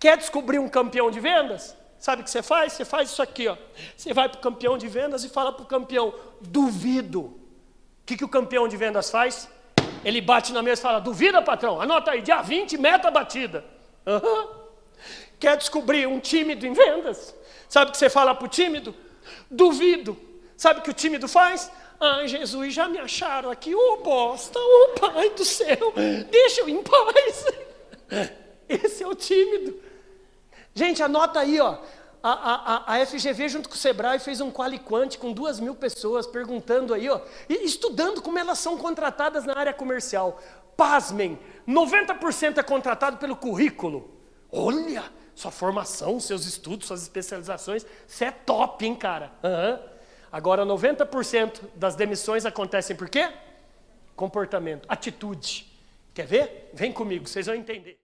Quer descobrir um campeão de vendas? Sabe o que você faz? Você faz isso aqui, ó. Você vai para o campeão de vendas e fala para o campeão, duvido. O que, que o campeão de vendas faz? Ele bate na mesa e fala, duvida, patrão? Anota aí, dia 20, meta batida. Uhum. Quer descobrir um tímido em vendas? Sabe o que você fala para o tímido? Duvido. Sabe o que o tímido faz? Ai, Jesus, já me acharam aqui, ô oh, bosta, ô oh, pai do céu, deixa eu em paz. Esse é o tímido. Gente, anota aí, ó. A, a, a FGV, junto com o Sebrae, fez um qualiquante com duas mil pessoas, perguntando aí, ó, e estudando como elas são contratadas na área comercial. Pasmem, 90% é contratado pelo currículo. Olha, sua formação, seus estudos, suas especializações, você é top, hein, cara? Uhum. Agora, 90% das demissões acontecem por quê? Comportamento, atitude. Quer ver? Vem comigo, vocês vão entender.